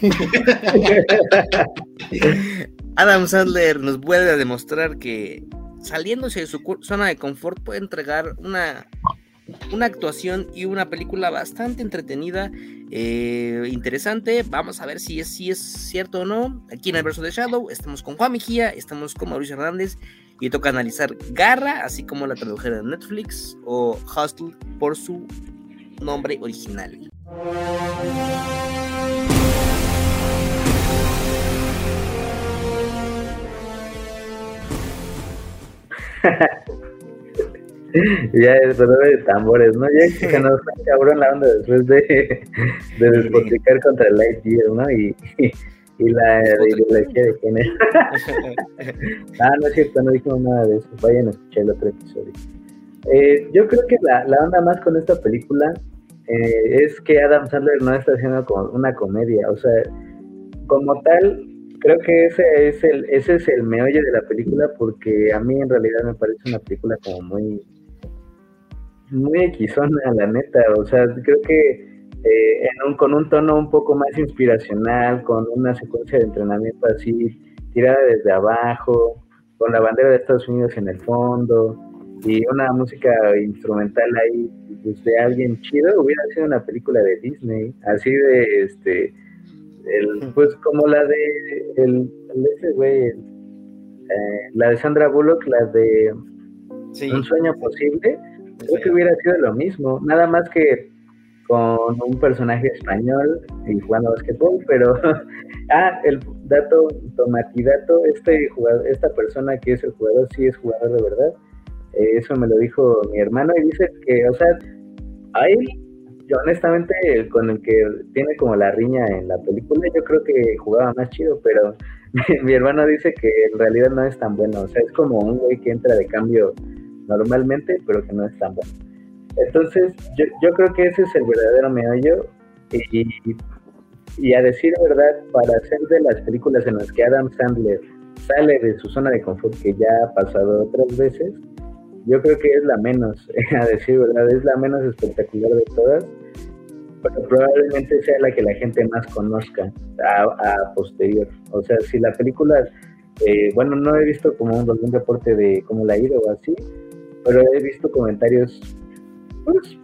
Adam Sandler nos vuelve a demostrar que saliéndose de su zona de confort puede entregar una, una actuación y una película bastante entretenida, eh, interesante. Vamos a ver si es, si es cierto o no. Aquí en el verso de Shadow estamos con Juan Mejía, estamos con Mauricio Hernández y toca analizar Garra, así como la tradujeron en Netflix o Hustle por su nombre original. Ya es de tambores, ¿no? Ya que nos cabrón la onda después de, de despotricar contra el Lightyear, ¿no? Y, y, la ideología de género. ah, no es cierto, no dijimos nada de eso. Vayan a escuchar el otro episodio. Eh, yo creo que la, la onda más con esta película eh, es que Adam Sandler no está haciendo como una comedia. O sea, como tal, creo que ese es el ese es el meollo de la película porque a mí en realidad me parece una película como muy muy equisona la neta. O sea creo que eh, en un, con un tono un poco más inspiracional con una secuencia de entrenamiento así tirada desde abajo con la bandera de Estados Unidos en el fondo y una música instrumental ahí pues, de alguien chido hubiera sido una película de Disney así de este pues como la de el, ese güey, eh, la de Sandra Bullock, la de Un sueño posible, creo que hubiera sido lo mismo, nada más que con un personaje español y jugando basquetbol, pero ah, el dato tomatidato, este jugador, esta persona que es el jugador sí es jugador de verdad. Eh, eso me lo dijo mi hermano y dice que, o sea, hay yo honestamente con el que tiene como la riña en la película, yo creo que jugaba más chido, pero mi, hermano dice que en realidad no es tan bueno, o sea, es como un güey que entra de cambio normalmente, pero que no es tan bueno. Entonces, yo, yo creo que ese es el verdadero meollo. Y, y a decir verdad, para hacer de las películas en las que Adam Sandler sale de su zona de confort, que ya ha pasado otras veces, yo creo que es la menos, a decir verdad, es la menos espectacular de todas, pero probablemente sea la que la gente más conozca a, posterior. O sea, si la película, eh, bueno, no he visto como un, algún reporte de cómo la ha ido o así, pero he visto comentarios pues,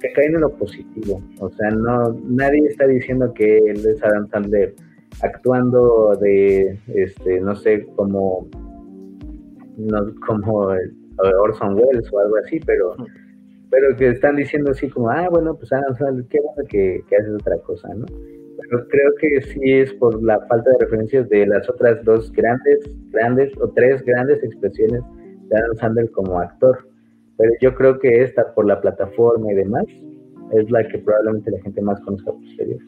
que caen en lo positivo. O sea, no nadie está diciendo que él es Adam Sandler actuando de, este, no sé, como, no, como Orson Welles o algo así, pero, pero que están diciendo así como, ah, bueno, pues ah, qué bueno que, que haces otra cosa, ¿no? Pero creo que sí es por la falta de referencias de las otras dos grandes, grandes o tres grandes expresiones de Adam Sandler como actor. Pero yo creo que esta, por la plataforma y demás, es la que probablemente la gente más conozca posterior.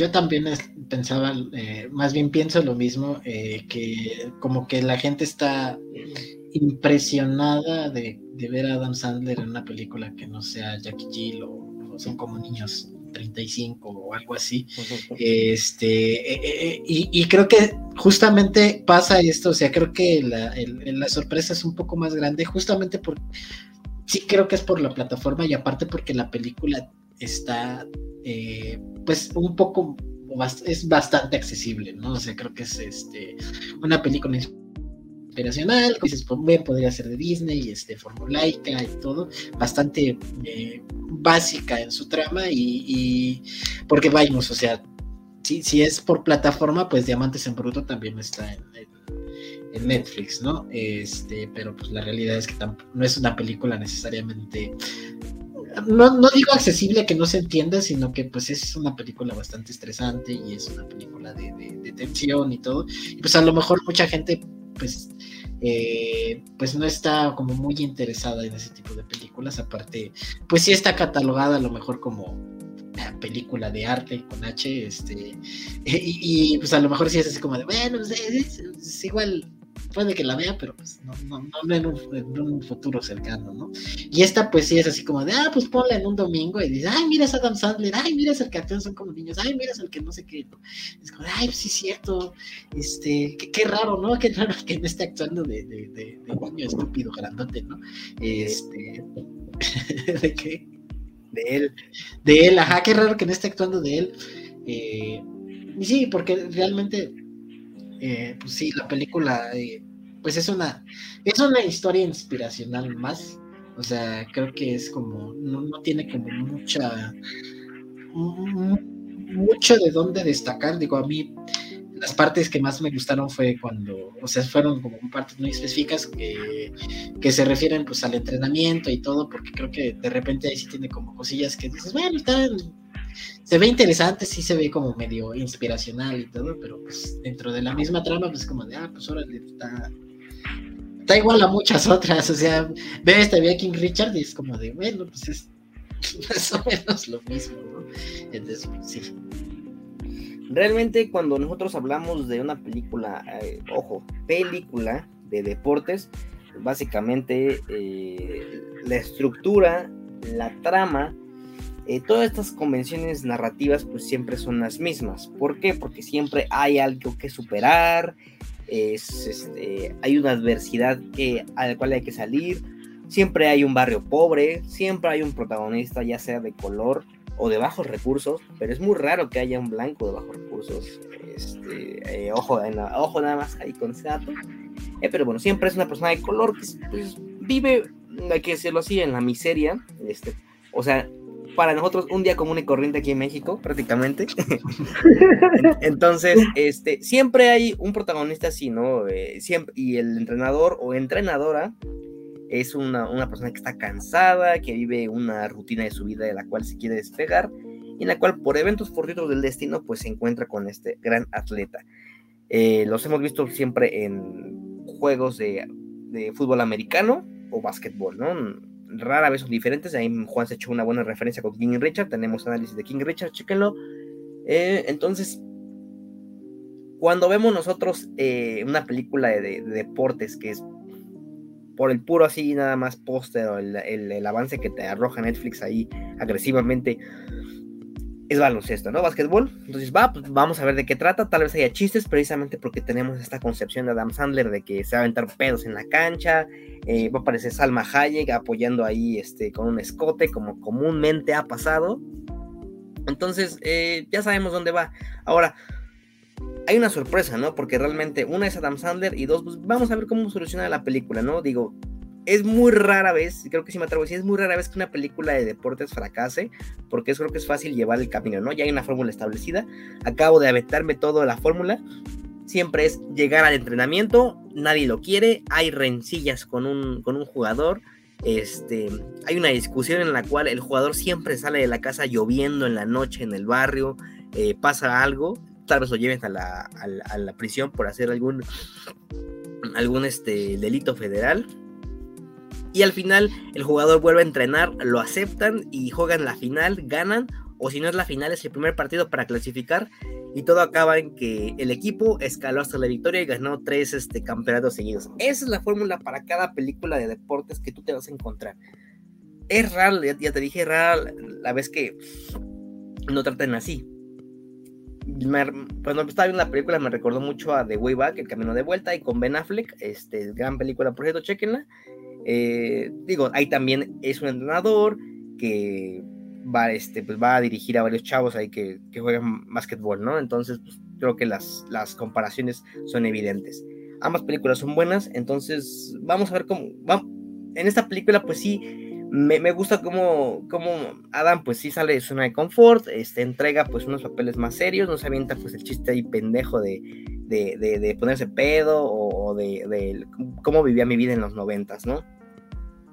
Yo también pensaba, eh, más bien pienso lo mismo, eh, que como que la gente está impresionada de, ver a Adam Sandler en una película que no sea Jackie Jill o, son como niños 35 o algo así. Este, eh, eh, y, creo que justamente pasa esto, o sea, creo que la, la, sorpresa es un poco más grande, justamente por, sí creo que es por la plataforma y aparte porque la película está, pues, un poco, es bastante accesible, ¿no? O sea, creo que es este, una película inspiracional, dices, pues podría ser de Disney, este, formulaica y todo, bastante eh, básica en su trama y, porque vayamos, o sea, si, si es por plataforma, pues Diamantes en Bruto también está en, Netflix, ¿no? Este, pero pues la realidad es que no es una película necesariamente no, no, digo accesible que no se entienda, sino que pues es una película bastante estresante y es una película de, de, tensión y todo. Y pues a lo mejor mucha gente pues eh, pues no está como muy interesada en ese tipo de películas. Aparte, pues sí está catalogada a lo mejor como película de arte con H, este, y, pues a lo mejor sí es así como de, bueno, pues, es igual puede que la vea, pero pues no, no, no en, un, futuro cercano, ¿no? Y esta pues sí es así como de, ah, pues ponla en un domingo y dice, ay, mira es Adam Sandler, ay, mira es el actúan son como niños, ay, mira es el que no sé qué, es como, ay, pues sí cierto, este, qué, raro, ¿no? Qué raro que no esté actuando de, de, de, estúpido, grandote, ¿no? Este, ¿de qué? De él. De él, ajá, qué raro que no esté actuando de él. Eh, y sí, porque realmente, eh, pues sí, la película, eh, pues es una, es una historia inspiracional más. O sea, creo que es como, no, no tiene como mucha, mucho de dónde destacar. Digo, a mí las partes que más me gustaron fue cuando, o sea, fueron como partes muy específicas que, que, se refieren pues al entrenamiento y todo, porque creo que de repente ahí sí tiene como cosillas que dices, bueno, están, se ve interesante, sí se ve como medio inspiracional y todo, pero pues dentro de la misma trama, pues como de, ah, pues órale, está, está igual a muchas otras, o sea, ve este, ve King Richard y es como de, bueno, pues es más o menos lo mismo, ¿no? Entonces, pues, sí realmente cuando nosotros hablamos de una película, eh, ojo, película de deportes, básicamente eh, la estructura, la trama, eh, todas estas convenciones narrativas pues siempre son las mismas. ¿Por qué? Porque siempre hay algo que superar, este, hay una adversidad que, a la cual hay que salir, siempre hay un barrio pobre, siempre hay un protagonista ya sea de color o de bajos recursos, pero es muy raro que haya un blanco de bajos recursos. Este, eh, ojo, ojo nada más ahí con ese dato. Eh, pero bueno, siempre es una persona de color que pues, vive, hay que decirlo así, en la miseria. Este, o sea, para nosotros un día común y corriente aquí en México, prácticamente. Entonces, este, siempre hay un protagonista así, ¿no? Eh, siempre, y el entrenador o entrenadora es una, persona que está cansada, que vive una rutina de su vida de la cual se quiere despegar y en la cual por eventos fortuitos del destino pues se encuentra con este gran atleta. Eh, los hemos visto siempre en juegos de, fútbol americano o básquetbol, ¿no? Rara vez son diferentes, ahí Juan se echó una buena referencia con King Richard, tenemos análisis de King Richard, chéquenlo. Eh, entonces, cuando vemos nosotros eh, una película de, deportes que es por el puro así nada más póster o el, avance que te arroja Netflix ahí agresivamente es baloncesto, ¿no? Básquetbol. Entonces va, pues vamos a ver de qué trata. Tal vez haya chistes precisamente porque tenemos esta concepción de Adam Sandler de que se va a aventar pedos en la cancha. Eh, va a aparecer Salma Hayek apoyando ahí este, con un escote como comúnmente ha pasado. Entonces eh, ya sabemos dónde va. Ahora, hay una sorpresa, ¿no? Porque realmente una es Adam Sandler y dos, pues vamos a ver cómo soluciona la película, ¿no? Digo, es muy rara vez, creo que sí me atrevo a decir, es muy rara vez que una película de deportes fracase, porque eso creo que es fácil llevar el camino, ¿no? Ya hay una fórmula establecida, acabo de aventarme toda la fórmula, siempre es llegar al entrenamiento, nadie lo quiere, hay rencillas con un, con un jugador, este, hay una discusión en la cual el jugador siempre sale de la casa lloviendo en la noche en el barrio, eh, pasa algo, tal vez lo lleven a la, prisión por hacer algún, algún este, delito federal. Y al final el jugador vuelve a entrenar, lo aceptan y juegan la final, ganan. O si no es la final, es el primer partido para clasificar. Y todo acaba en que el equipo escaló hasta la victoria y ganó tres este, campeonatos seguidos. Esa es la fórmula para cada película de deportes que tú te vas a encontrar. Es raro, ya, ya te dije, raro la vez que no tratan así cuando estaba viendo la película me recordó mucho a The Way Back, El Camino de Vuelta, y con Ben Affleck, este, gran película, por cierto, chequenla. Eh, digo, ahí también es un entrenador que va, este, pues va a dirigir a varios chavos ahí que, que juegan básquetbol, ¿no? Entonces, pues, creo que las, las comparaciones son evidentes. Ambas películas son buenas, entonces vamos a ver cómo... Vamos, en esta película, pues sí, me, gusta cómo, Adam pues sí sale de zona de confort, este, entrega pues unos papeles más serios, no se avienta pues el chiste ahí pendejo de, de, ponerse pedo o, de, cómo vivía mi vida en los noventas, ¿no?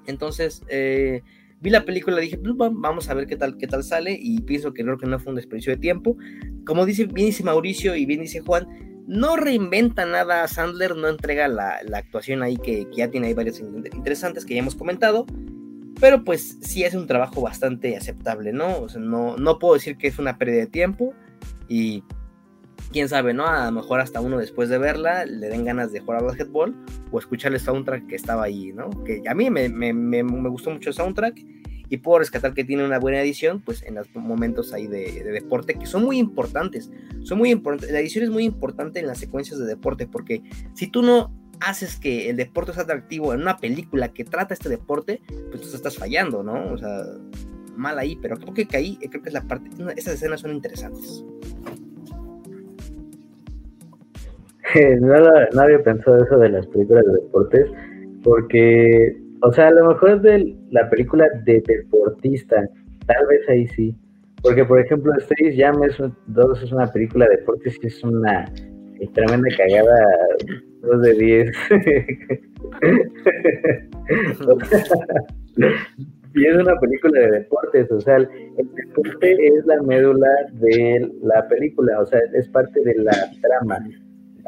Entonces, eh, vi la película dije, pues, vamos a ver qué tal, qué tal sale y pienso que creo que no fue un desperdicio de tiempo. Como dice, bien dice Mauricio y bien dice Juan, no reinventa nada Sandler, no entrega la, actuación ahí que, que, ya tiene ahí varios interesantes que ya hemos comentado. Pero pues sí es un trabajo bastante aceptable, ¿no? O sea, no, no puedo decir que es una pérdida de tiempo y quién sabe, ¿no? A lo mejor hasta uno después de verla le den ganas de jugar a basketball o escuchar el soundtrack que estaba ahí, ¿no? Que a mí me, me, me, gustó mucho el soundtrack y puedo rescatar que tiene una buena edición, pues en los momentos ahí de, de, deporte que son muy importantes. Son muy importantes. La edición es muy importante en las secuencias de deporte porque si tú no haces que el deporte sea atractivo en una película que trata este deporte, pues tú estás fallando, ¿no? O sea, mal ahí, pero creo que ahí, creo que es la parte, esas escenas son interesantes. no había pensado eso de las películas de deportes, porque, o sea, a lo mejor de la película de deportista, tal vez ahí sí. Porque, por ejemplo, Space Jam es, dos, es una película de deportes y es una tremenda cagada, dos de 10. y es una película de deportes, o sea, el deporte es la médula de la película, o sea, es parte de la trama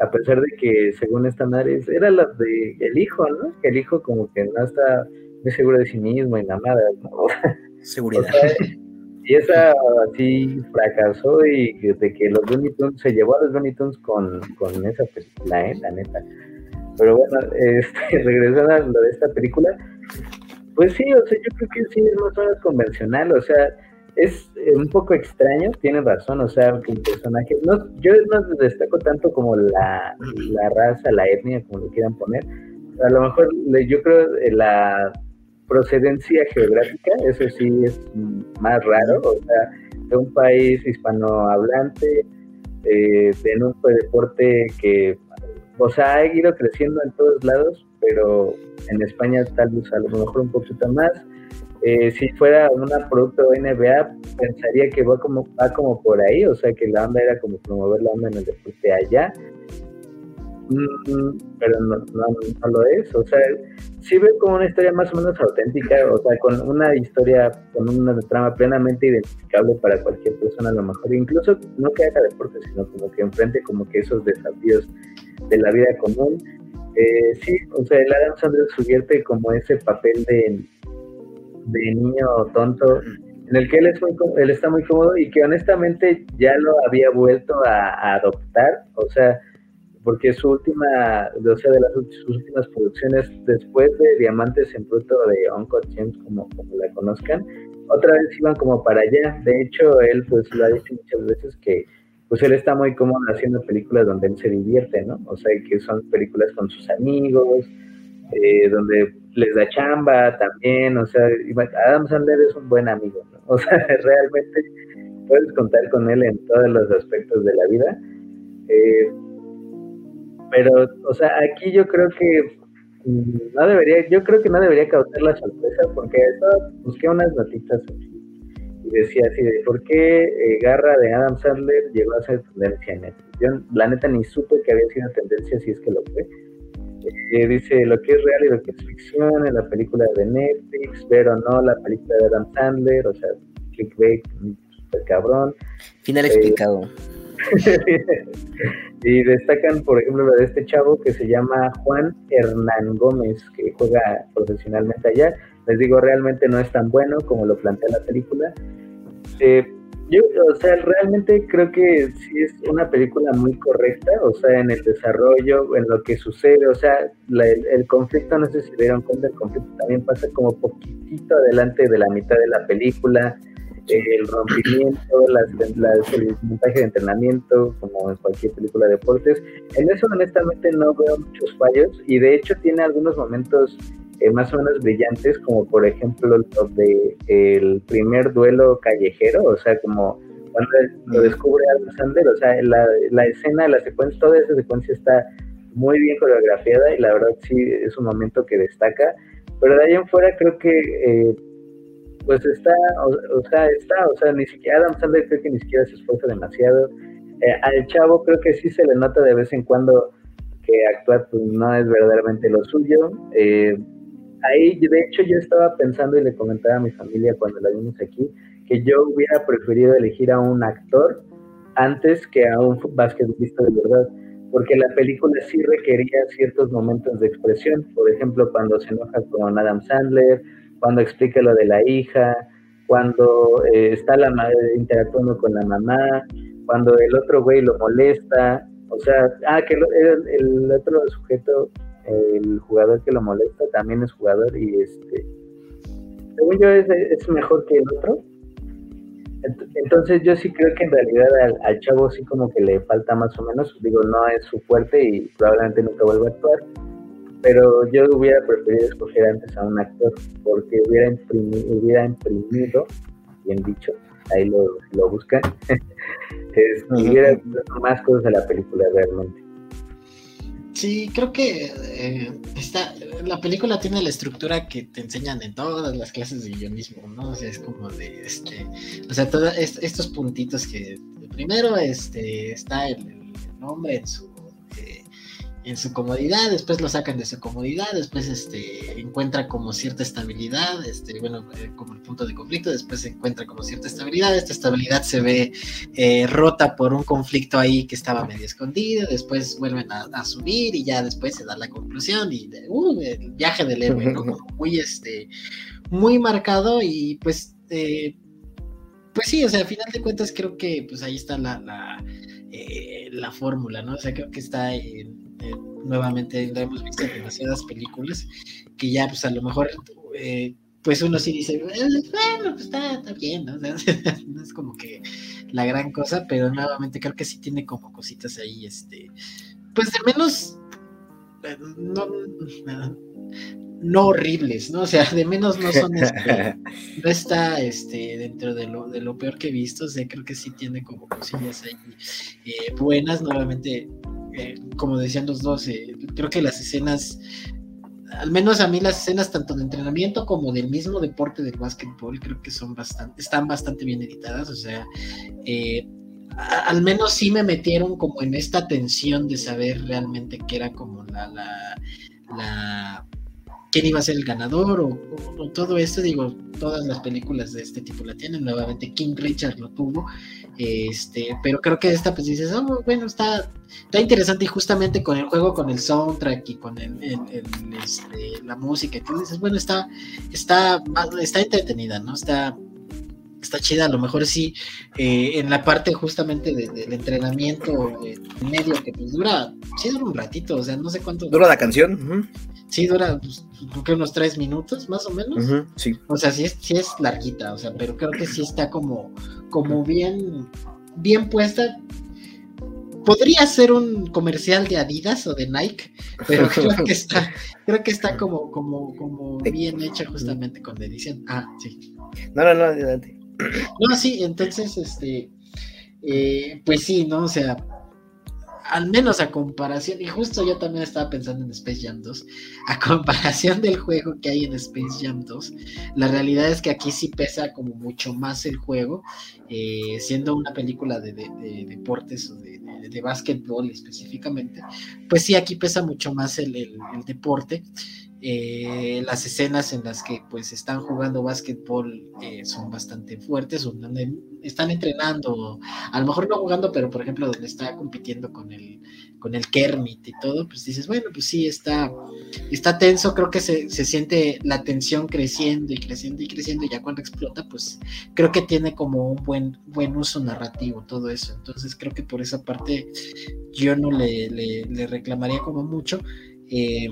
a pesar de que según estándares era la de el hijo, ¿no? Que el hijo como que no está muy seguro de sí mismo y nada, ¿no? Seguridad. y esa así fracasó y de que los Looney Tunes se llevó a los Looney Tunes con, con esa película, ¿eh? La neta. Pero bueno, este, regresando a lo de esta película, pues sí, o sea, yo creo que sí es más o menos convencional, o sea, es un poco extraño, tiene razón, o sea, que el personaje, no, yo no destaco tanto como la, la raza, la etnia, como lo quieran poner, a lo mejor yo creo eh, la procedencia geográfica, eso sí es más raro, o sea, de un país hispanohablante, eh, en un deporte que, o sea, ha ido creciendo en todos lados, pero en España tal vez a lo mejor un poquito más, eh, si fuera un producto NBA, pensaría que va como, va como por ahí, o sea, que la onda era como promover la onda en el deporte allá, mm, pero no, no, lo es, o sea, sí veo como una historia más o menos auténtica, o sea, con una historia, con una trama plenamente identificable para cualquier persona, a lo mejor, incluso no que haga deporte, sino como que enfrente como que esos desafíos de la vida común. Eh, sí, o sea, el Adam Sandler subierte como ese papel de de niño tonto en el que él, es muy, él está muy cómodo y que honestamente ya lo había vuelto a, adoptar, o sea, porque su última, o sea, de las últimas producciones después de Diamantes en Bruto de Uncle James, como, como la conozcan, otra vez iban como para allá. De hecho, él pues lo ha dicho muchas veces que pues él está muy cómodo haciendo películas donde él se divierte, ¿no? O sea, que son películas con sus amigos, eh, donde les da chamba también, o sea, Adam Sandler es un buen amigo, ¿no? O sea, realmente puedes contar con él en todos los aspectos de la vida. Eh, pero, o sea, aquí yo creo que mm, no debería, yo creo que no debería causar la sorpresa porque busqué unas notitas y decía así de por qué eh, Garra de Adam Sandler llegó a ser tendencia en Netflix. Yo la neta ni supe que había sido tendencia si es que lo fue dice lo que es real y lo que es ficción en la película de Netflix, pero no la película de Adam Sandler, o sea, clickbait, super cabrón. Final eh, explicado. y destacan, por ejemplo, lo de este chavo que se llama Juan Hernán Gómez, que juega profesionalmente allá. Les digo, realmente no es tan bueno como lo plantea la película. Eh, yo, o sea, realmente creo que sí es una película muy correcta, o sea, en el desarrollo, en lo que sucede, o sea, el, conflicto, no sé si vieron cuenta, el conflicto también pasa como poquitito adelante de la mitad de la película, el rompimiento, las, el montaje de entrenamiento, como en cualquier película de deportes. En eso honestamente no veo muchos fallos y de hecho tiene algunos momentos eh, más o menos brillantes, como por ejemplo los de el primer duelo callejero, o sea, como cuando lo descubre Alexander, o sea, la, la escena, la secuencia, toda esa secuencia está muy bien coreografiada y la verdad sí es un momento que destaca, pero de ahí en fuera creo que eh, pues está, o, sea, está, o sea, ni siquiera Adam Sandler creo que ni siquiera se esfuerza demasiado. Eh, al chavo creo que sí se le nota de vez en cuando que actuar pues, no es verdaderamente lo suyo. Eh, ahí, de hecho, yo estaba pensando y le comentaba a mi familia cuando la vimos aquí, que yo hubiera preferido elegir a un actor antes que a un basquetbolista de verdad, porque la película sí requería ciertos momentos de expresión, por ejemplo, cuando se enoja con Adam Sandler, cuando explica lo de la hija, cuando eh, está la madre interactuando con la mamá, cuando el otro güey lo molesta, o sea, ah, que el, el otro sujeto el jugador que lo molesta también es jugador y este según yo es, mejor que el otro. Entonces yo sí creo que en realidad al, chavo sí como que le falta más o menos. Digo no es su fuerte y probablemente nunca vuelva a actuar pero yo hubiera preferido escoger antes a un actor porque hubiera imprimido, hubiera imprimido bien dicho ahí lo, lo buscan es, hubiera más cosas de la película realmente Sí, creo que eh, está, la película tiene la estructura que te enseñan en todas las clases de guionismo, ¿no? O sea, es como de, este, o sea, todos estos puntitos que primero este, está el, el nombre en su en su comodidad, después lo sacan de su comodidad, después este, encuentra como cierta estabilidad, este, bueno, eh, como el punto de conflicto, después se encuentra como cierta estabilidad, esta estabilidad se ve eh, rota por un conflicto ahí que estaba medio escondido, después vuelven a, subir y ya después se da la conclusión y uh, el viaje del héroe, ¿no? muy, este, muy marcado y pues, eh, pues sí, o sea, a final de cuentas creo que pues ahí está la, la, la fórmula, ¿no? O sea, creo que está en eh, nuevamente lo hemos visto demasiadas películas, que ya pues a lo mejor eh, pues uno sí dice, bueno, pues está, bien, ¿no? es como que la gran cosa, pero nuevamente creo que sí tiene como cositas ahí, este, pues de menos, eh, no, no horribles, ¿no? O sea, de menos no son, este, no está, este, dentro de lo, de lo peor que he visto, o sea, creo que sí tiene como cosillas ahí buenas, nuevamente eh, como decían los dos, eh, creo que las escenas, al menos a mí las escenas tanto de entrenamiento como del mismo deporte del básquetbol, creo que son bastante, están bastante bien editadas, o sea, eh, al menos sí me metieron como en esta tensión de saber realmente qué era como la, la, quién iba a ser el ganador o, todo esto, digo, todas las películas de este tipo la tienen, nuevamente King Richard lo tuvo, este, pero creo que esta pues dices, oh, bueno, está, está interesante y justamente con el juego, con el soundtrack y con el, este, la música, tú dices, bueno, está, está, está entretenida, ¿no? Está, está chida, a lo mejor sí, eh, en la parte justamente del entrenamiento medio que pues dura, sí dura un ratito, o sea, no sé cuánto. Dura la canción. Sí, dura pues, creo unos tres minutos más o menos. sí. O sea, sí es, sí es larguita, o sea, pero creo que sí está como, como bien, bien puesta. Podría ser un comercial de Adidas o de Nike, pero creo que está, creo que está como, como, como bien hecha justamente con edición. Ah, sí. No, no, no, adelante. No, sí, entonces, este, eh, pues sí, ¿no? O sea, al menos a comparación, y justo yo también estaba pensando en Space Jam 2, a comparación del juego que hay en Space Jam 2, la realidad es que aquí sí pesa como mucho más el juego, eh, siendo una película de, deportes o de, de, básquetbol específicamente, pues sí, aquí pesa mucho más el, el deporte. Eh, las escenas en las que pues están jugando básquetbol eh, son bastante fuertes, están entrenando, a lo mejor no jugando, pero por ejemplo donde está compitiendo con el, con el Kermit y todo, pues dices, bueno, pues sí, está, está tenso, creo que se, se siente la tensión creciendo y creciendo y creciendo, y ya cuando explota, pues creo que tiene como un buen, buen uso narrativo todo eso, entonces creo que por esa parte yo no le, le, reclamaría como mucho. Eh,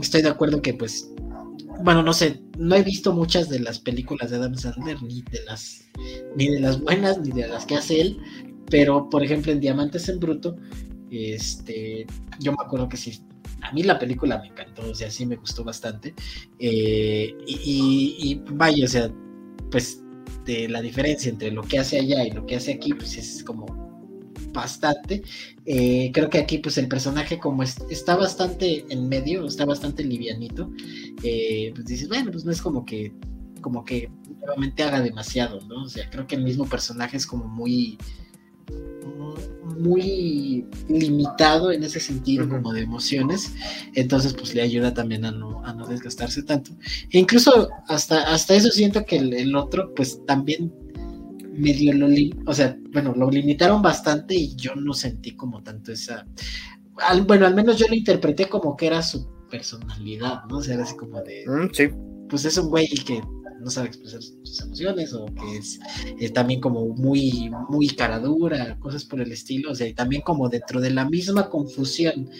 estoy de acuerdo que pues, bueno, no sé, no he visto muchas de las películas de Adam Sandler, ni de las, ni de las buenas, ni de las que hace él, pero por ejemplo en Diamantes en Bruto, este, yo me acuerdo que sí, a mí la película me encantó, o sea, sí me gustó bastante, eh, y, y vaya, o sea, pues de la diferencia entre lo que hace allá y lo que hace aquí, pues es como bastante. Eh, creo que aquí, pues el personaje, como está bastante en medio, está bastante livianito, eh, pues dices, bueno, pues no es como que, como que nuevamente haga demasiado, ¿no? O sea, creo que el mismo personaje es como muy muy limitado en ese sentido como de emociones entonces pues le ayuda también a no, a no desgastarse tanto e incluso hasta, hasta eso siento que el otro pues también medio lo, o sea, bueno, lo limitaron bastante y yo no sentí como tanto esa, bueno, al menos yo lo interpreté como que era su personalidad, ¿no? O sea, era así como de, mm, sí. pues es un güey que no sabe expresar sus emociones o que es eh, también como muy, muy caradura, cosas por el estilo, o sea, y también como dentro de la misma confusión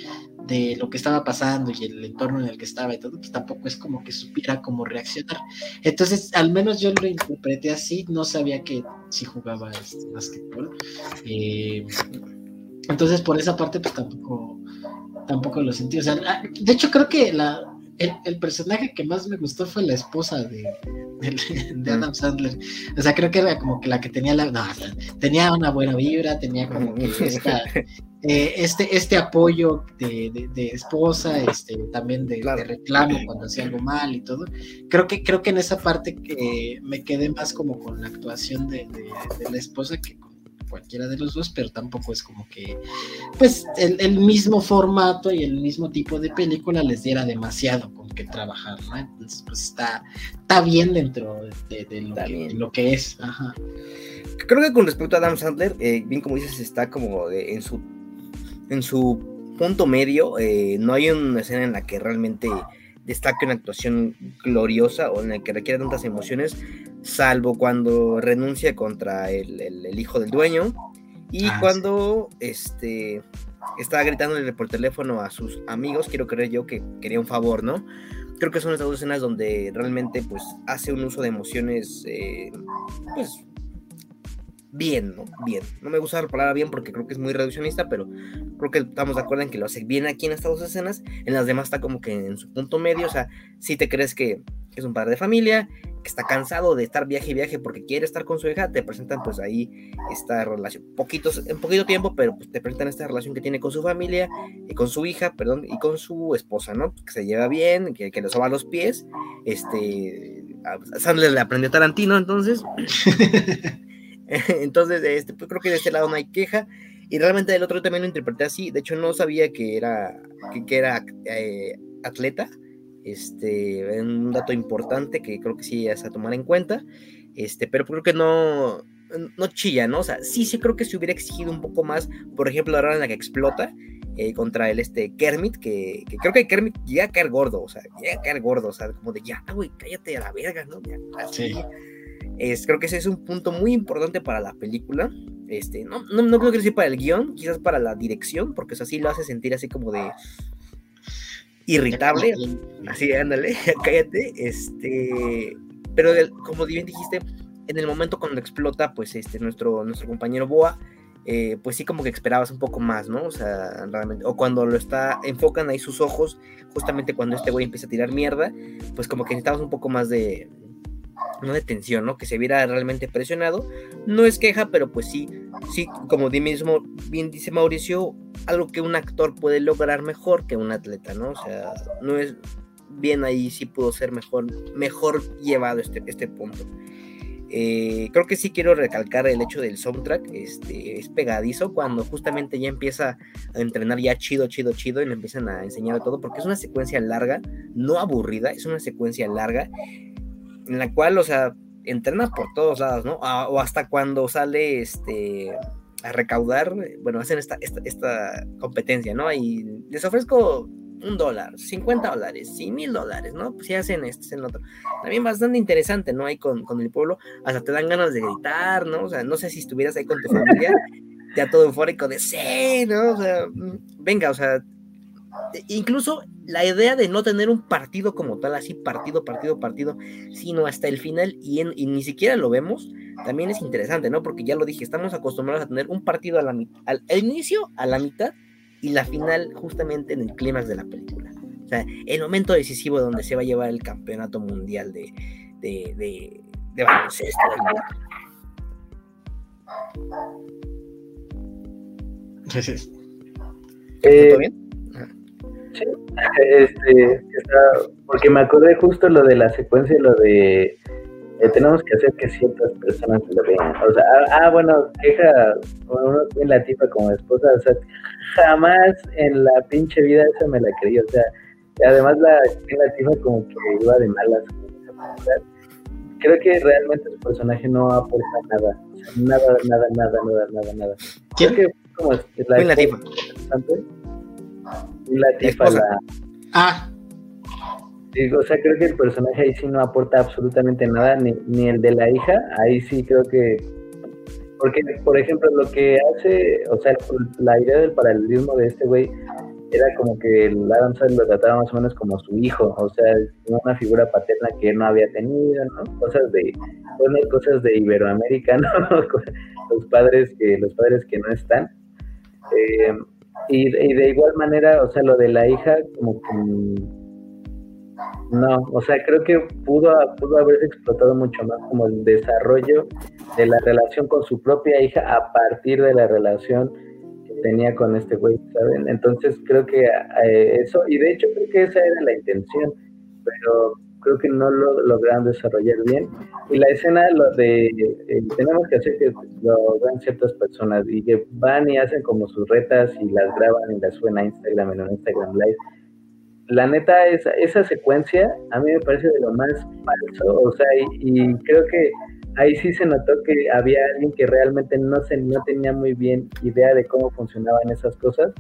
de lo que estaba pasando y el entorno en el que estaba y todo, pues tampoco es como que supiera cómo reaccionar. Entonces, al menos yo lo interpreté así, no sabía que si jugaba este básquetbol. Eh, entonces, por esa parte, pues tampoco, tampoco lo sentí. O sea, ah, de hecho, creo que la, el, personaje que más me gustó fue la esposa de, de, Adam Sandler. O sea, creo que era como que la que tenía la. No, tenía una buena vibra, tenía como que esta, eh, este, este apoyo de, esposa, este, también de, reclamo cuando hacía algo mal y todo. Creo que, creo que en esa parte que me quedé más como con la actuación de, la esposa que cualquiera de los dos, pero tampoco es como que, pues, el, mismo formato y el mismo tipo de película les diera demasiado con que trabajar, ¿no? Entonces, pues está, está bien dentro de, lo, que, lo, que, es. Ajá. Creo que con respecto a Adam Sandler, eh, bien como dices, está como en su en su punto medio. Eh, no hay una escena en la que realmente destaque una actuación gloriosa o en la que requiera tantas emociones, salvo cuando renuncia contra el, hijo del dueño y ah, cuando este estaba gritándole por teléfono a sus amigos, quiero creer yo que quería un favor, ¿no? Creo que son estas dos escenas donde realmente pues hace un uso de emociones eh, pues bien, ¿no? Bien. No me gusta la palabra bien porque creo que es muy reduccionista, pero creo que estamos de acuerdo en que lo hace bien aquí en estas dos escenas. En las demás está como que en su punto medio. O sea, si te crees que es un padre de familia, que está cansado de estar viaje y viaje porque quiere estar con su hija, te presentan pues ahí esta relación. Poquitos, en poquito tiempo, pero pues, te presentan esta relación que tiene con su familia, y con su hija, perdón, y con su esposa, ¿no? Que se lleva bien, que, que le soba los pies. Este. A Sandler le aprendió Tarantino, entonces. Entonces, este, pues creo que de este lado no hay queja. Y realmente del otro también lo interpreté así. De hecho, no sabía que era, que, era eh, atleta. Este, un dato importante que creo que sí es a tomar en cuenta. Este, pero creo que no, no chilla, ¿no? O sea, sí, sí creo que se hubiera exigido un poco más. Por ejemplo, la hora en la que explota. Eh, contra el este Kermit, que, creo que Kermit llega a caer gordo, o sea, llega a caer gordo, o sea, como de ya, güey, cállate a la verga, ¿no? así, creo que ese es un punto muy importante para la película. Este, no, no, no creo que sea para el guion, quizás para la dirección, porque eso así lo hace sentir así como de irritable. Así, ándale, cállate. Este, pero como bien dijiste, en el momento cuando explota, pues este, nuestro, nuestro compañero Boa, eh, pues sí como que esperabas un poco más, ¿no? O sea, realmente, o cuando lo está, enfocan ahí sus ojos, justamente cuando este güey empieza a tirar mierda, pues como que necesitabas un poco más de, no de tensión, ¿no? Que se viera realmente presionado. No es queja, pero pues sí, sí, como mismo bien dice Mauricio, algo que un actor puede lograr mejor que un atleta, ¿no? O sea, no es bien ahí sí pudo ser mejor, mejor llevado este, este punto. Eh, creo que sí quiero recalcar el hecho del soundtrack, este, es pegadizo cuando justamente ya empieza a entrenar ya chido, chido, chido y le empiezan a enseñar todo, porque es una secuencia larga, no aburrida, es una secuencia larga en la cual, o sea, entrena por todos lados, ¿no? o hasta cuando sale este a recaudar, bueno, hacen esta, esta, competencia, ¿no? Y les ofrezco un dólar, 50 dólares, 100 mil dólares, ¿no? Pues si hacen esto, hacen otro. También bastante interesante, ¿no? Ahí con, con, el pueblo, hasta te dan ganas de gritar, ¿no? O sea, no sé si estuvieras ahí con tu familia, ya todo eufórico de sí, ¿no? O sea, mm, venga, o sea, incluso la idea de no tener un partido como tal, así partido, partido, partido, sino hasta el final y, ni siquiera lo vemos, también es interesante, ¿no? Porque ya lo dije, estamos acostumbrados a tener un partido a la, al, inicio, a la mitad y la final justamente en el clímax de la película. O sea, el momento decisivo donde se va a llevar el campeonato mundial de, de, de, de baloncesto. ¿Todo bien? Este, porque me acordé justo lo de la secuencia, lo de eh, tenemos que hacer que ciertas personas lo vean. O sea, ah, ah bueno, queja uno tiene la tipa como esposa, o sea, jamás en la pinche vida esa me la creí, o sea, además la, la tipa como que iba de malas. Creo que realmente su personaje no aporta nada, nada, nada, nada, nada, nada, nada. Creo que como la, la tipa. La tipa, la... Ah. o sea, creo que el personaje ahí sí no aporta absolutamente nada, ni, ni el de la hija, ahí sí creo que... Porque, por ejemplo, lo que hace, o sea, la idea del paralelismo de este güey era como que el Adam Sandler lo trataba más o menos como su hijo, o sea, una figura paterna que él no había tenido, ¿no? Cosas de, cosas de Iberoamérica, ¿no? los padres que, los padres que no están. Eh, y, de igual manera, o sea, lo de la hija, como que. No, o sea, creo que pudo, pudo haberse explotado mucho más como el desarrollo de la relación con su propia hija a partir de la relación que tenía con este güey, ¿saben? Entonces creo que eh, eso, y de hecho creo que esa era la intención, pero creo que no lo lograron desarrollar bien. Y la escena, lo de, eh, tenemos que hacer que lo vean ciertas personas y que van y hacen como sus retas y las graban y las suben a Instagram en un Instagram Live. La neta, esa, esa secuencia a mí me parece de lo más falso, o sea, y, creo que ahí sí se notó que había alguien que realmente no, se, no tenía muy bien idea de cómo funcionaban esas cosas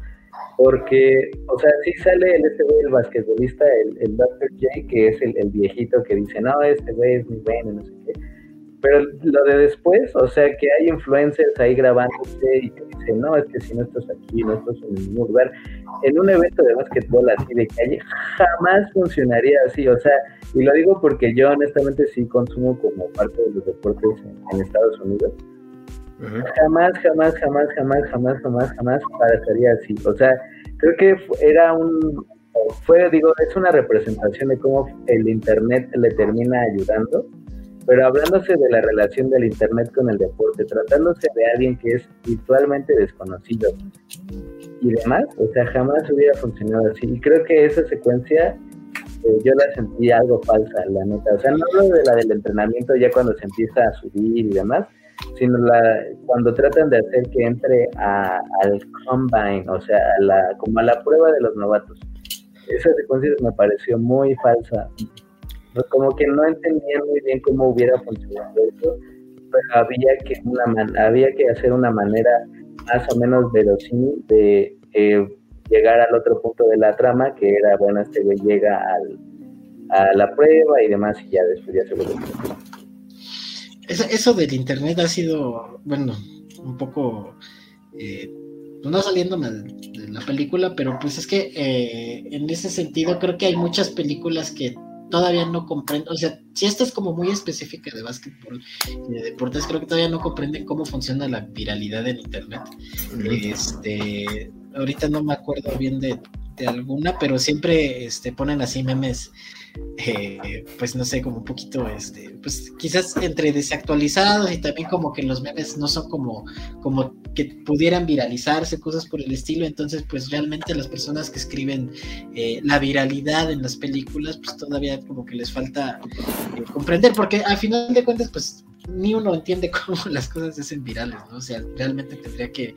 porque, o sea, sí sale el, este güey, el basquetbolista, el, el Dr. J, que es el, el, viejito que dice, no, este güey es muy bueno, no sé qué. Pero lo de después, o sea, que hay influencers ahí grabándose y que dicen, no, es que si no estás aquí, no estás en ningún lugar. En un evento de básquetbol así de calle, jamás funcionaría así, o sea, y lo digo porque yo honestamente sí consumo como parte de los deportes en Estados Unidos Jamás, jamás, jamás, jamás, jamás, jamás, jamás pararía así. O sea, creo que era un, fue, digo, es una representación de cómo el Internet le termina ayudando, pero hablándose de la relación del Internet con el deporte, tratándose de alguien que es virtualmente desconocido y demás, o sea, jamás hubiera funcionado así. Y creo que esa secuencia eh, yo la sentí algo falsa, la neta. O sea, no hablo de la del entrenamiento ya cuando se empieza a subir y demás, sino la, cuando tratan de hacer que entre a, al combine, o sea, la, como a la prueba de los novatos. Esa secuencia me pareció muy falsa. Como que no entendía muy bien cómo hubiera funcionado eso, pero había que, una había que hacer una manera más o menos verosímil de eh, llegar al otro punto de la trama, que era, bueno, este güey llega al, a la prueba y demás, y ya después ya se vuelve eso, del internet ha sido, bueno, un poco, eh, no saliéndome de la película, pero pues es que eh, en ese sentido creo que hay muchas películas que todavía no comprenden, o sea, si esta es como muy específica de básquetbol y de deportes, creo que todavía no comprenden cómo funciona la viralidad en internet. Este, ahorita no me acuerdo bien de, de alguna, pero siempre este, ponen así memes eh, pues no sé, como un poquito, este, pues quizás entre desactualizados y también como que los memes no son como, como que pudieran viralizarse, cosas por el estilo, entonces pues realmente las personas que escriben eh, la viralidad en las películas, pues todavía como que les falta eh, comprender, porque al final de cuentas, pues ni uno entiende cómo las cosas hacen virales, ¿no? O sea, realmente tendría que,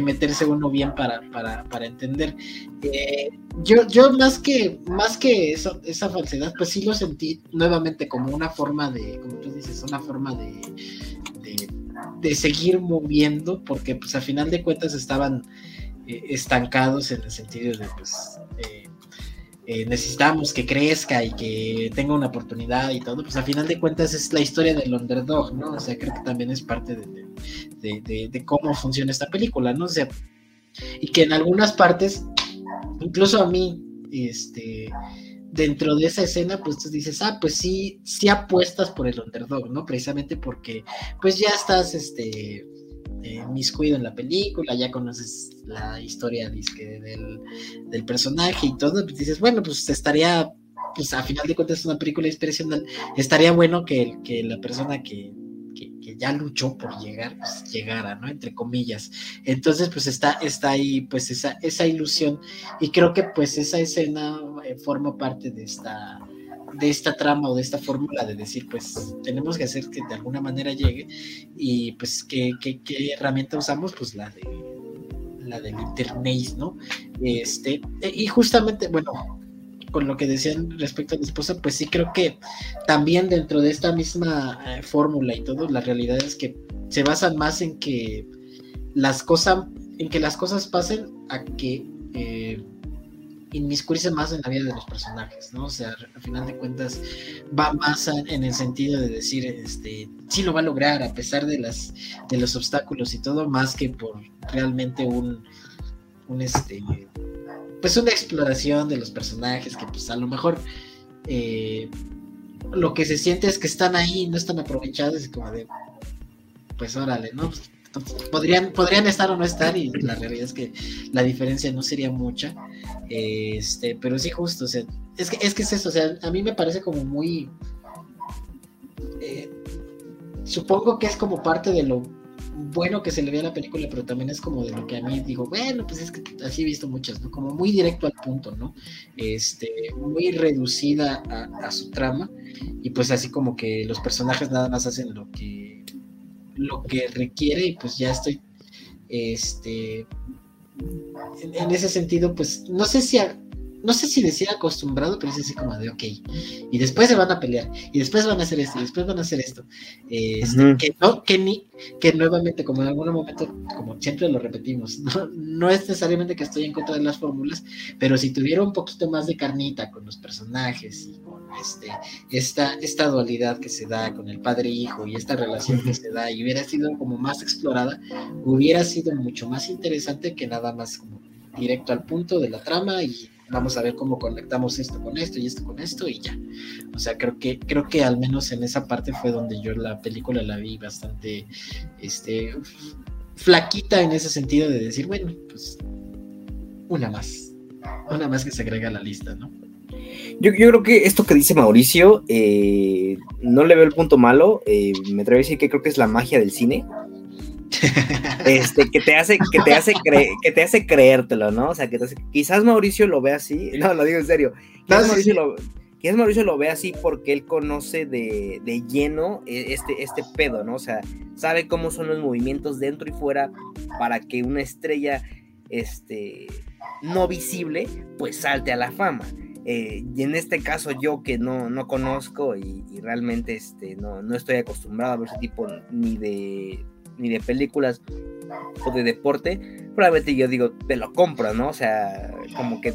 meterse uno bien para, para, entender. Eh, yo, yo más que, más que esa falsedad, pues sí lo sentí nuevamente como una forma de, como tú dices, una forma de, de, seguir moviendo, porque pues a final de cuentas estaban eh, estancados en el sentido de, pues, eh, eh, necesitamos que crezca y que tenga una oportunidad y todo, pues al final de cuentas es la historia del underdog, ¿no? O sea, creo que también es parte de, cómo funciona esta película, ¿no? O sea, y que en algunas partes, incluso a mí, este, dentro de esa escena, pues tú dices, ah, pues sí, sí apuestas por el underdog, ¿no? Precisamente porque, pues ya estás, este, miscuido en la película, ya conoces la historia del, personaje y todo, pues dices, bueno, pues estaría, pues a final de cuentas es una película inspiracional, estaría bueno que, que la persona que, ya luchó por llegar, pues llegara, ¿no? Entre comillas. Entonces, pues está, está ahí, pues esa, esa ilusión, y creo que pues esa escena eh, forma parte de esta de esta trama o de esta fórmula de decir, pues tenemos que hacer que de alguna manera llegue y pues qué, qué, herramienta usamos, pues la de la del internet, ¿no? Este, e, y justamente, bueno, con lo que decían respecto a mi esposa, pues sí creo que también dentro de esta misma eh, fórmula y todo, la realidad es que se basan más en que las cosas, en que las cosas pasen a que eh, inmiscuirse más en la vida de los personajes, ¿no? O sea, al final de cuentas va más en el sentido de decir, este, sí lo va a lograr a pesar de las de los obstáculos y todo, más que por realmente un, un este, pues una exploración de los personajes que pues a lo mejor eh, lo que se siente es que están ahí no están aprovechados y como de, pues órale, ¿no? Podrían, podrían estar o no estar y la realidad es que la diferencia no sería mucha. Este, pero sí justo, o sea, es que es, que es eso, o sea, a mí me parece como muy... Eh, supongo que es como parte de lo bueno que se le vea la película, pero también es como de lo que a mí digo, bueno, pues es que así he visto muchas, ¿no? Como muy directo al punto, ¿no? Este, muy reducida a, su trama, y pues así como que los personajes nada más hacen lo que lo que requiere, y pues ya estoy este en, ese sentido, pues no sé si no sé si decir acostumbrado, pero es así como de ok. Y después se van a pelear, y después van a hacer esto, y después van a hacer esto. Este, que no, que ni, que nuevamente, como en algún momento, como siempre lo repetimos, no, no es necesariamente que estoy en contra de las fórmulas, pero si tuviera un poquito más de carnita con los personajes y con este, esta, esta dualidad que se da con el padre e y esta relación que se da y hubiera sido como más explorada, hubiera sido mucho más interesante que nada más como directo al punto de la trama y vamos a ver cómo conectamos esto con esto y esto con esto y ya. O sea, creo que, creo que al menos en esa parte fue donde yo la película la vi bastante este, flaquita en ese sentido de decir, bueno, pues una más, una más que se agrega a la lista, ¿no? Yo, yo creo que esto que dice Mauricio, eh, no le veo el punto malo, eh, me atrevo a decir que creo que es la magia del cine este, que te hace, que te hace que te hace creértelo, ¿no? O sea, que quizás Mauricio lo ve así, no, lo digo en serio, quizás, Mauricio, Lo, Mauricio lo ve así porque él conoce de, de, lleno e, este, este pedo, ¿no? O sea, sabe cómo son los movimientos dentro y fuera para que una estrella, este, no visible, pues salte a la fama. Eh, y en este caso yo que no, no conozco y, y realmente este, no, no, estoy acostumbrado a ver ese tipo ni de ni de películas o de deporte, probablemente yo digo, te lo compro, ¿no? O sea, como que,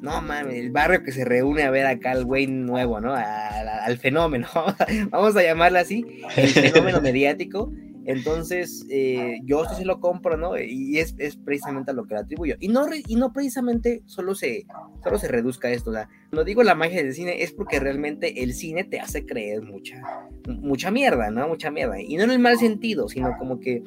no mames, el barrio que se reúne a ver acá al güey nuevo, ¿no? al fenómeno, vamos a llamarlo así, el fenómeno mediático entonces, eh, yo sí lo compro, ¿no? Y es, precisamente a lo que le atribuyo. Y no, y no precisamente solo se, solo se reduzca esto. O no digo la magia del cine, es porque realmente el cine te hace creer mucha, mucha mierda, ¿no? Mucha mierda. Y no en el mal sentido, sino como que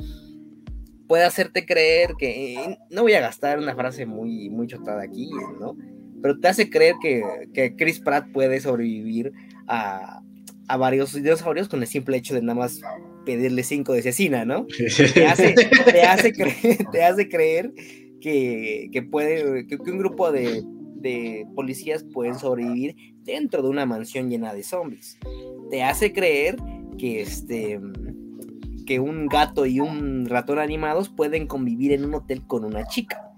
puede hacerte creer que. No voy a gastar una frase muy, muy chotada aquí, ¿no? Pero te hace creer que, que Chris Pratt puede sobrevivir a, a varios dinosaurios con el simple hecho de nada más pedirle cinco de cecina, ¿no? Te hace, te hace, creer, te hace creer que, que puede, que, un grupo de, de, policías pueden sobrevivir dentro de una mansión llena de zombies. Te hace creer que este que un gato y un ratón animados pueden convivir en un hotel con una chica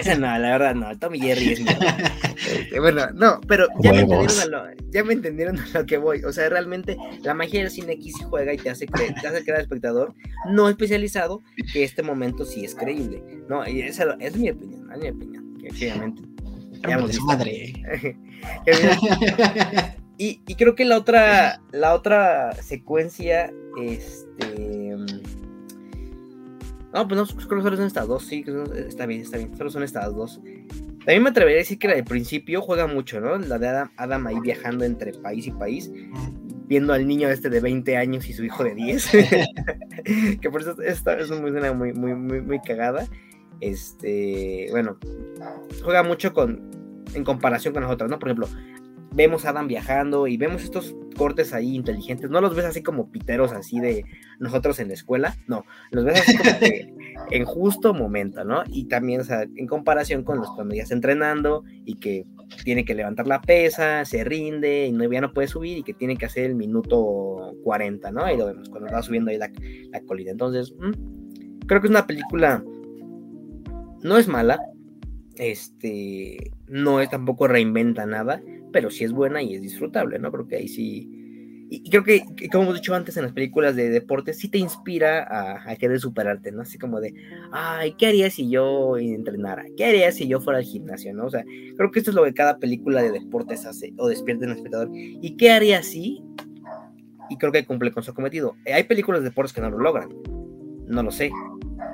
esa no, la verdad no. Tommy Jerry es este, bueno, no, pero ya me, entendieron a lo, ya me entendieron a lo que voy. O sea, realmente la magia del cine aquí sí juega y te hace, creer, te hace creer al espectador no especializado que este momento sí es creíble. No, y esa es mi opinión, es mi opinión. Que obviamente. madre. y, y creo que la otra, la otra secuencia, este no, pues no, creo que solo son estas dos, sí, está bien, está bien, solo son estas dos. También me atrevería a decir que la de principio juega mucho, ¿no? La de Adam, ahí viajando entre país y país, viendo al niño este de 20 años y su hijo de 10, que por eso esta es una muy, muy, muy, muy cagada. Este, bueno, juega mucho con, en comparación con las otras, ¿no? Por ejemplo, vemos a Adam viajando y vemos estos cortes ahí inteligentes, no los ves así como piteros así de nosotros en la escuela, no, los ves así como que en justo momento, ¿no? Y también, o sea, en comparación con los cuando ya está entrenando y que tiene que levantar la pesa, se rinde y no, ya no puede subir y que tiene que hacer el minuto 40, ¿no? Ahí lo vemos cuando va subiendo ahí la, la colina. Entonces, mm, creo que es una película, no es mala, este, no es tampoco reinventa nada, pero sí es buena y es disfrutable, ¿no? Creo que ahí sí. Y creo que, como hemos dicho antes en las películas de deportes, sí te inspira a, querer superarte, ¿no? Así como de, ay, ¿qué haría si yo entrenara? ¿Qué haría si yo fuera al gimnasio, ¿no? O sea, creo que esto es lo que cada película de deportes hace o despierta en el espectador. ¿Y qué haría si? Y creo que cumple con su cometido. Hay películas de deportes que no lo logran, no lo sé.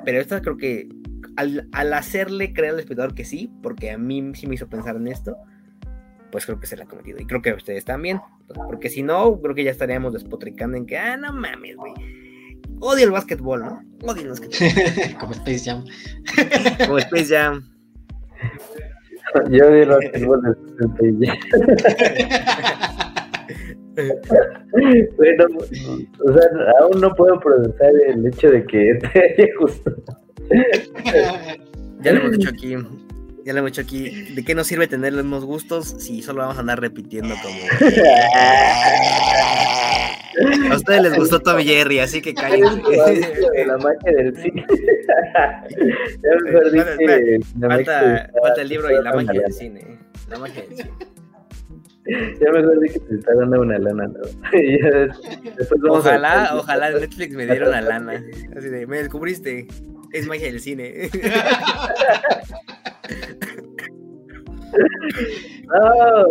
Pero esta creo que al, al hacerle creer al espectador que sí, porque a mí sí me hizo pensar en esto, pues creo que se la ha cometido. Y creo que ustedes también. Porque si no, creo que ya estaríamos despotricando en que, ah, no mames, güey. Odio el básquetbol, ¿no? Odio el básquetbol. Como Space Jam. Como Space Jam. Yo odio el básquetbol de Space Jam. bueno, o sea, aún no puedo procesar el hecho de que te haya gustado. ya lo hemos dicho aquí. Ya lo hemos dicho aquí. ¿De qué nos sirve tener los mismos gustos si solo vamos a andar repitiendo como. A ustedes les gustó Tommy Jerry, así que cállense. La magia del cine. falta, falta el libro y la magia del cine. La magia del cine. Ya mejor di que te está dando una lana, ¿no? ojalá, ojalá Netflix me diera una lana. Así de, me descubriste. Es magia del cine. No,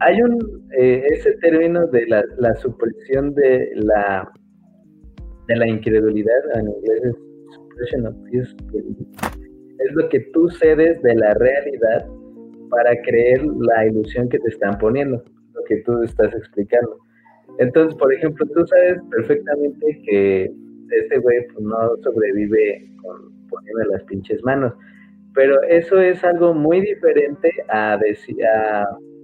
hay un eh, ese término de la, supresión de la incredulidad en inglés es of lo que tú cedes de la realidad para creer la ilusión que te están poniendo, lo que tú estás explicando. Entonces, por ejemplo, tú sabes perfectamente que este güey pues, no sobrevive con poniendo las pinches manos, pero eso es algo muy diferente a decir,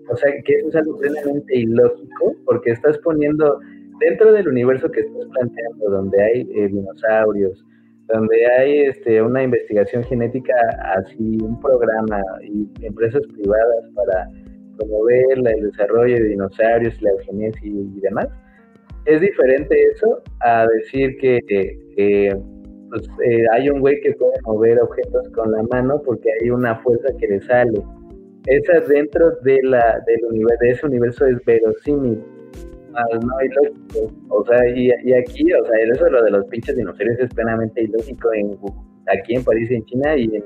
o sea, que eso es algo plenamente ilógico, porque estás poniendo dentro del universo que estás planteando, donde hay eh, dinosaurios, donde hay este, una investigación genética, así un programa y empresas privadas para promover el desarrollo de dinosaurios, la eugenesia y, demás. Es diferente eso a decir que pues, eh, hay un güey que puede mover objetos con la mano porque hay una fuerza que le sale. Esa dentro de, la, del universo, de ese universo es verosímil no ilógico. O sea, y, aquí, o sea, eso de lo de los pinches dinosaurios es plenamente ilógico en, aquí en París, en China y en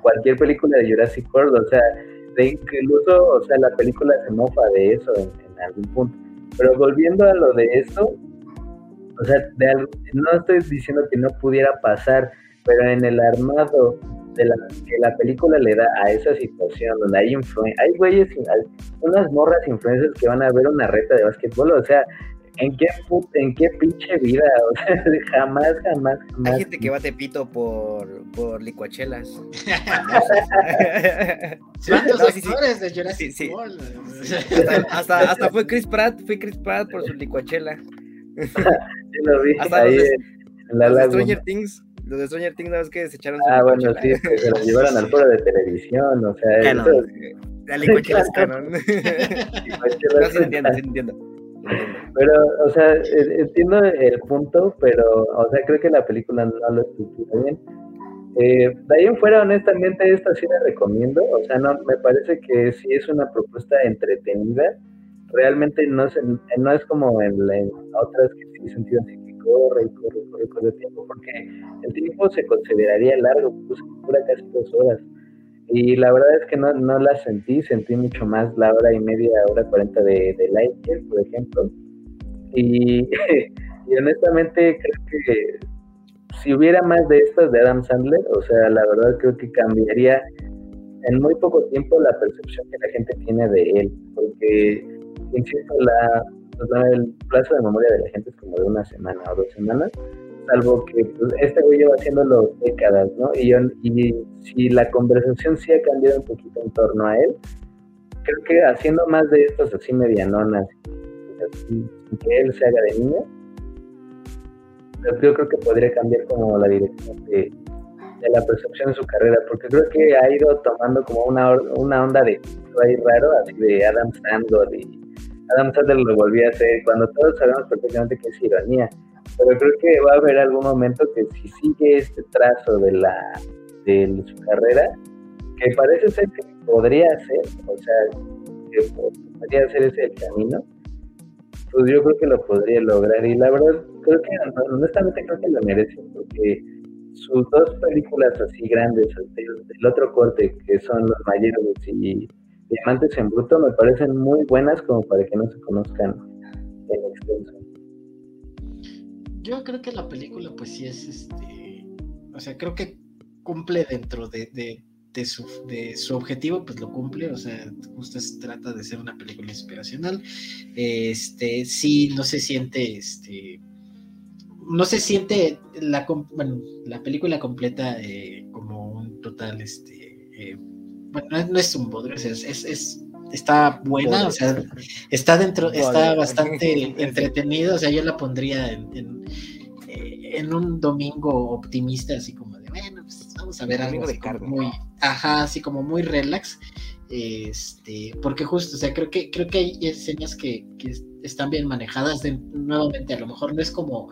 cualquier película de Jurassic World. O sea, de incluso, o sea, la película se mofa de eso en, algún punto. Pero volviendo a lo de esto, o sea, no estoy diciendo que no pudiera pasar, pero en el armado de la, que la película le da a esa situación donde hay hay güeyes, unas morras influencers que van a ver una reta de básquetbol, o sea, ¿en qué, en qué pinche vida? O sea, jamás, jamás, jamás. Hay gente que va de pito por, por licuachelas. actores de Jurassic World. Hasta, hasta, fue Chris Pratt, fue Chris Pratt por su licuachela. Yo lo vi hasta ahí en la Stranger Things los de Stranger Things, ¿no que se echaron Ah, bueno, sí, que se los llevaron al foro de televisión, o sea. Canon. Eso... La licuachela es canon. no, sí, entiendo, sí, entiendo. Pero, o sea, entiendo el punto, pero, o sea, creo que la película no lo estructura bien. Eh, de ahí en fuera, honestamente, esta sí la recomiendo. O sea, no, me parece que sí es una propuesta entretenida. Realmente no es, no es como en, otras que sí sentido así corre y corre, corre, corre tiempo, porque el tiempo se consideraría largo, pues dura casi dos horas. Y la verdad es que no, no la sentí, sentí mucho más la hora y media, hora cuarenta de, de Lightyear, por ejemplo. Y, y honestamente creo que si hubiera más de estas de Adam Sandler, o sea, la verdad creo que cambiaría en muy poco tiempo la percepción que la gente tiene de él, porque, insisto, la, el plazo de memoria de la gente es como de una semana o dos semanas, salvo que pues, este güey lleva haciéndolo décadas, ¿no? Y, yo, y si la conversación sí ha cambiado un poquito en torno a él, creo que haciendo más de estos así medianonas, sin que él se haga de niño, yo creo que podría cambiar como la dirección de, de la percepción de su carrera, porque creo que ha ido tomando como una, una onda de ahí raro, así de Adam Sandler y Adam Sandler lo volvía a hacer cuando todos sabemos perfectamente que es ironía. Pero creo que va a haber algún momento que si sigue este trazo de la de su carrera, que parece ser que podría ser, o sea, podría ser ese el camino, pues yo creo que lo podría lograr. Y la verdad, creo que honestamente creo que lo merece, porque sus dos películas así grandes, el, otro corte, que son Los Mayeros y Diamantes en Bruto me parecen muy buenas como para que no se conozcan en extenso. Yo creo que la película pues sí es este, o sea, creo que cumple dentro de, de, su, objetivo, pues lo cumple, o sea, justo se trata de ser una película inspiracional. Este, sí, no se siente, este, no se siente la, bueno, la película completa eh, como un total, este, eh, bueno, no es un bodrio, es, es, está buena, o sea, está dentro, está bastante entretenido, o sea, yo la pondría en, eh, un domingo optimista, así como de, bueno, pues vamos a ver algo muy, ajá, así como muy relax, este, porque justo, o sea, creo que, creo que hay escenas que, están bien manejadas, de, nuevamente, a lo mejor no es como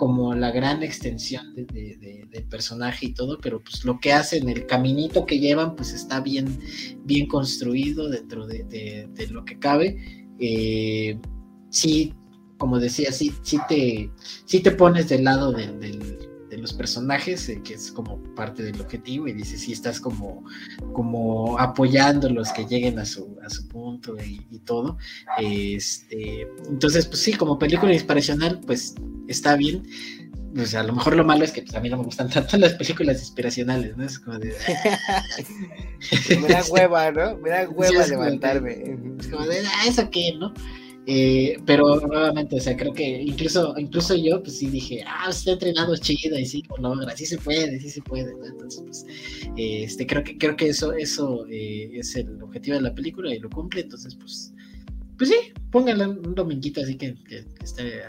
como la gran extensión de, personaje y todo, pero pues lo que hacen, el caminito que llevan, pues está bien, bien construido dentro de, lo que cabe. Eh, sí, como decía, sí, sí, te, sí te pones del lado del de los personajes, eh, que es como parte del objetivo, y dices, sí, estás como, como apoyándolos que lleguen a su, a su punto y, todo. Este, entonces, pues sí, como película inspiracional, pues está bien. O sea, a lo mejor lo malo es que pues, a mí no me gustan tanto las películas inspiracionales, ¿no? Es como de... me da hueva, ¿no? Me da hueva levantarme. es como de, ah, ¿eso qué, no? Eh, pero nuevamente, o sea, creo que incluso, incluso yo, pues sí dije, ah, está entrenado chido y sí, lo logra, sí se puede, sí se puede. Entonces, pues, este, creo que, creo que eso, eso eh, es el objetivo de la película y lo cumple. Entonces, pues, pues sí, pónganle un dominguito así que, que, esté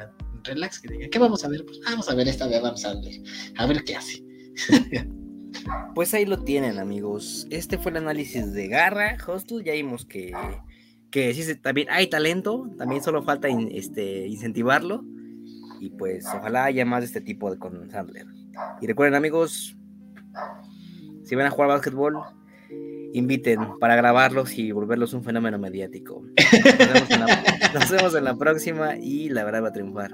relax, que diga, ¿qué vamos a ver? Pues vamos a ver esta de Adam Sandler, a ver qué hace. pues ahí lo tienen, amigos. Este fue el análisis de Garra, Hostel. Ya vimos que que sí, también hay talento, también solo falta este, incentivarlo. Y pues ojalá haya más de este tipo de con Sandler. Y recuerden amigos, si van a jugar básquetbol, inviten para grabarlos y volverlos un fenómeno mediático. Nos vemos en la, nos vemos en la próxima y la verdad va a triunfar.